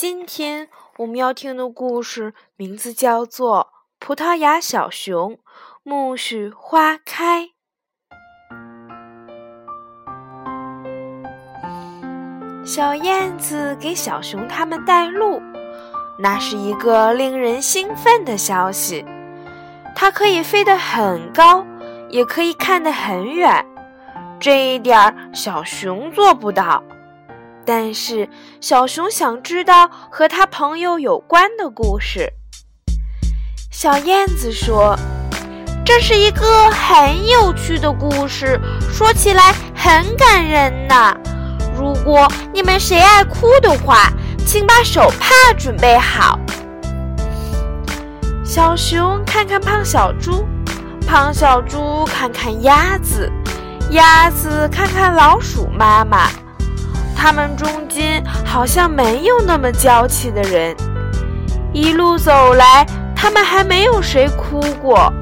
今天我们要听的故事名字叫做《葡萄牙小熊苜蓿花开》。小燕子给小熊他们带路，那是一个令人兴奋的消息。它可以飞得很高，也可以看得很远，这一点小熊做不到。但是小熊想知道和他朋友有关的故事。小燕子说：“这是一个很有趣的故事，说起来很感人呢。”如果你们谁爱哭的话，请把手帕准备好。小熊看看胖小猪，胖小猪看看鸭子，鸭子看看老鼠妈妈。他们中间好像没有那么娇气的人。一路走来，他们还没有谁哭过。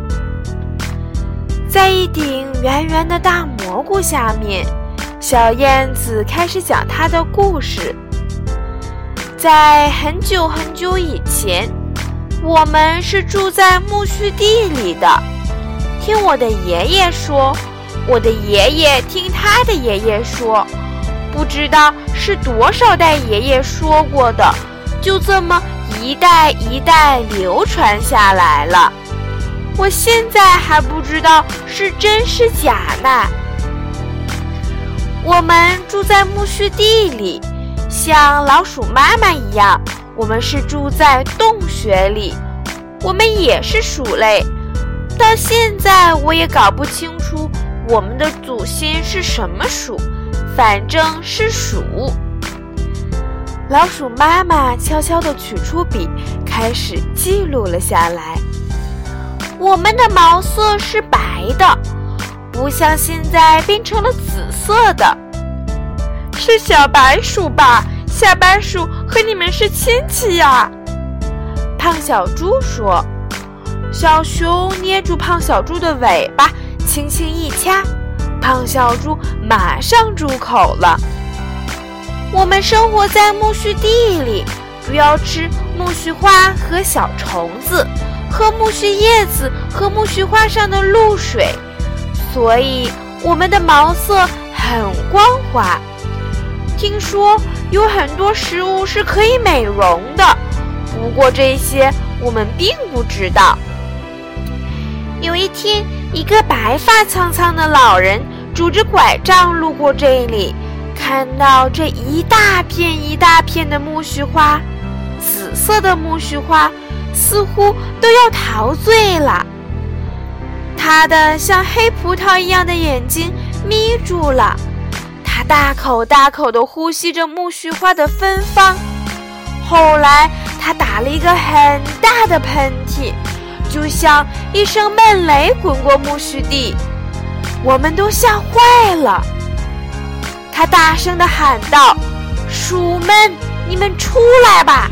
在一顶圆圆的大蘑菇下面。小燕子开始讲她的故事。在很久很久以前，我们是住在苜蓿地里的。听我的爷爷说，我的爷爷听他的爷爷说，不知道是多少代爷爷说过的，就这么一代一代流传下来了。我现在还不知道是真是假呢。我们住在苜蓿地里，像老鼠妈妈一样。我们是住在洞穴里，我们也是鼠类。到现在我也搞不清楚我们的祖先是什么鼠，反正是鼠。老鼠妈妈悄悄地取出笔，开始记录了下来。我们的毛色是白的。不像现在变成了紫色的，是小白鼠吧？小白鼠和你们是亲戚呀。胖小猪说：“小熊捏住胖小猪的尾巴，轻轻一掐，胖小猪马上住口了。”我们生活在苜蓿地里，主要吃苜蓿花和小虫子，喝苜蓿叶子和苜蓿花上的露水。所以我们的毛色很光滑。听说有很多食物是可以美容的，不过这些我们并不知道。有一天，一个白发苍苍的老人拄着拐杖路过这里，看到这一大片一大片的苜蓿花，紫色的苜蓿花，似乎都要陶醉了。他的像黑葡萄一样的眼睛眯住了，他大口大口地呼吸着苜蓿花的芬芳。后来，他打了一个很大的喷嚏，就像一声闷雷滚过苜蓿地，我们都吓坏了。他大声地喊道：“鼠们，你们出来吧，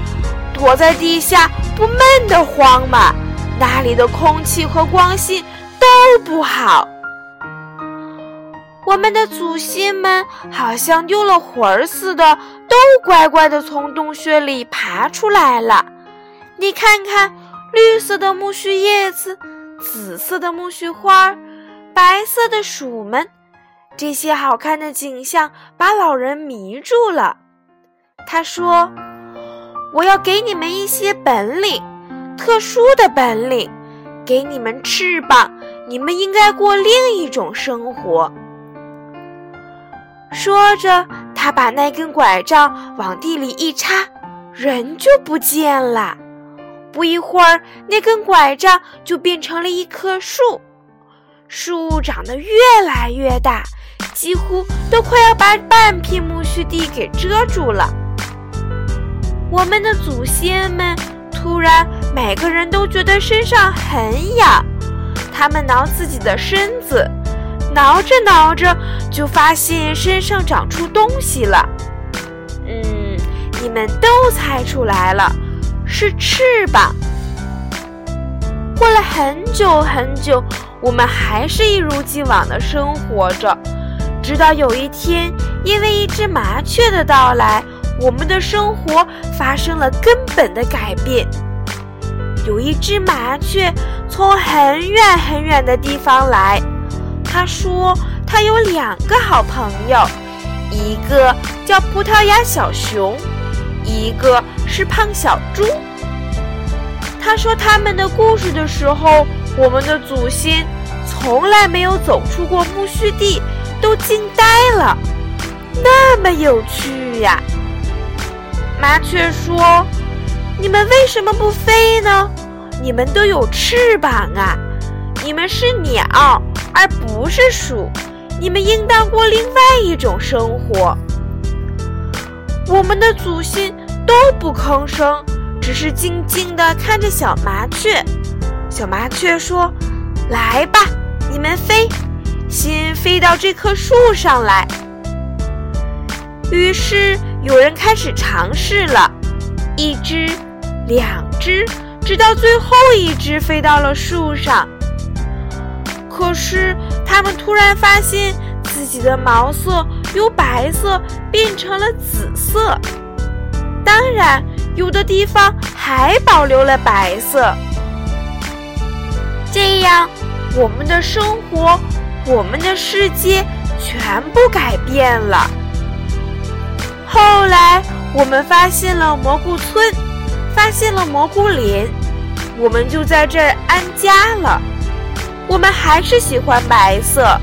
躲在地下不闷得慌吗？那里的空气和光线。”都不好，我们的祖先们好像丢了魂儿似的，都乖乖地从洞穴里爬出来了。你看看，绿色的苜蓿叶子，紫色的苜蓿花，白色的鼠们，这些好看的景象把老人迷住了。他说：“我要给你们一些本领，特殊的本领，给你们翅膀。”你们应该过另一种生活。说着，他把那根拐杖往地里一插，人就不见了。不一会儿，那根拐杖就变成了一棵树，树长得越来越大，几乎都快要把半片苜蓿地给遮住了。我们的祖先们突然每个人都觉得身上很痒，他们挠自己的身子，挠着挠着就发现身上长出东西了。嗯，你们都猜出来了，是翅膀。过了很久很久，我们还是一如既往的生活着，直到有一天，因为一只麻雀的到来，我们的生活发生了根本的改变。有一只麻雀从很远很远的地方来，他说他有两个好朋友，一个叫葡萄牙小熊，一个是胖小猪。他说他们的故事的时候，我们的祖先从来没有走出过苜蓿地，都惊呆了。那么有趣呀！麻雀说：“你们为什么不飞呢？你们都有翅膀啊！你们是鸟，而不是鼠。你们应当过另外一种生活。”我们的祖先都不吭声。只是静静地看着小麻雀。小麻雀说：“来吧，你们飞，先飞到这棵树上来。”于是有人开始尝试了，一只、两只，直到最后一只飞到了树上。可是他们突然发现自己的毛色由白色变成了紫色。当然。有的地方还保留了白色，这样我们的生活、我们的世界全部改变了。后来我们发现了蘑菇村，发现了蘑菇林，我们就在这儿安家了。我们还是喜欢白色，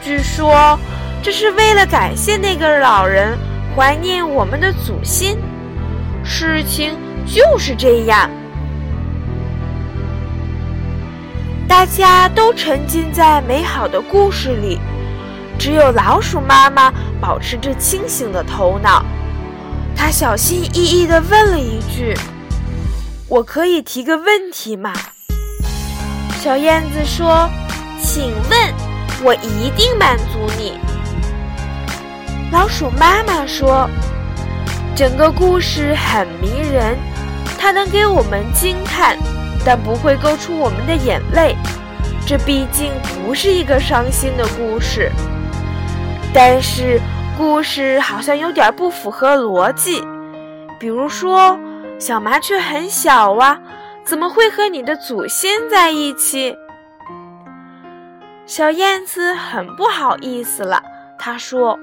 据说这是为了感谢那个老人，怀念我们的祖先。事情就是这样，大家都沉浸在美好的故事里，只有老鼠妈妈保持着清醒的头脑。她小心翼翼地问了一句：“我可以提个问题吗？”小燕子说：“请问，我一定满足你。”老鼠妈妈说。整个故事很迷人，它能给我们惊叹，但不会勾出我们的眼泪。这毕竟不是一个伤心的故事。但是故事好像有点不符合逻辑。比如说，小麻雀很小啊，怎么会和你的祖先在一起？小燕子很不好意思了，它说。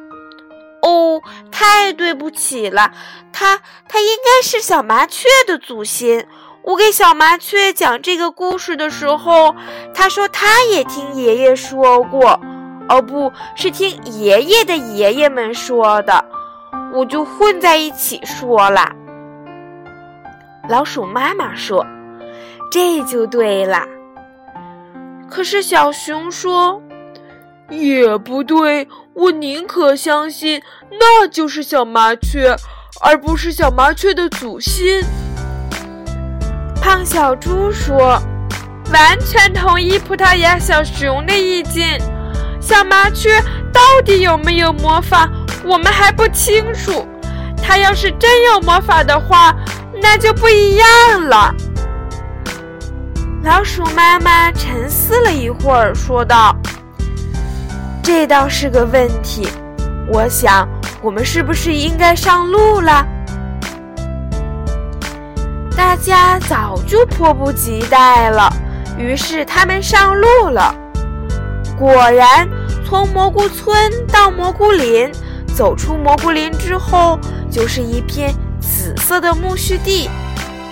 太对不起了，他他应该是小麻雀的祖先。我给小麻雀讲这个故事的时候，他说他也听爷爷说过，哦，不是听爷爷的爷爷们说的，我就混在一起说了。老鼠妈妈说：“这就对了。”可是小熊说。也不对，我宁可相信那就是小麻雀，而不是小麻雀的祖先。胖小猪说：“完全同意葡萄牙小熊的意见。小麻雀到底有没有魔法，我们还不清楚。它要是真有魔法的话，那就不一样了。”老鼠妈妈沉思了一会儿，说道。这倒是个问题，我想我们是不是应该上路了？大家早就迫不及待了，于是他们上路了。果然，从蘑菇村到蘑菇林，走出蘑菇林之后，就是一片紫色的苜蓿地，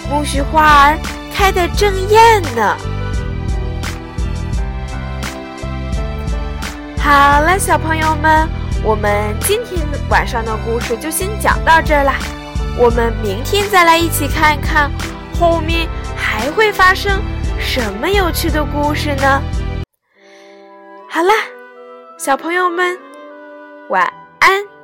苜蓿花儿开得正艳呢。好了，小朋友们，我们今天晚上的故事就先讲到这儿啦。我们明天再来一起看看后面还会发生什么有趣的故事呢？好了，小朋友们，晚安。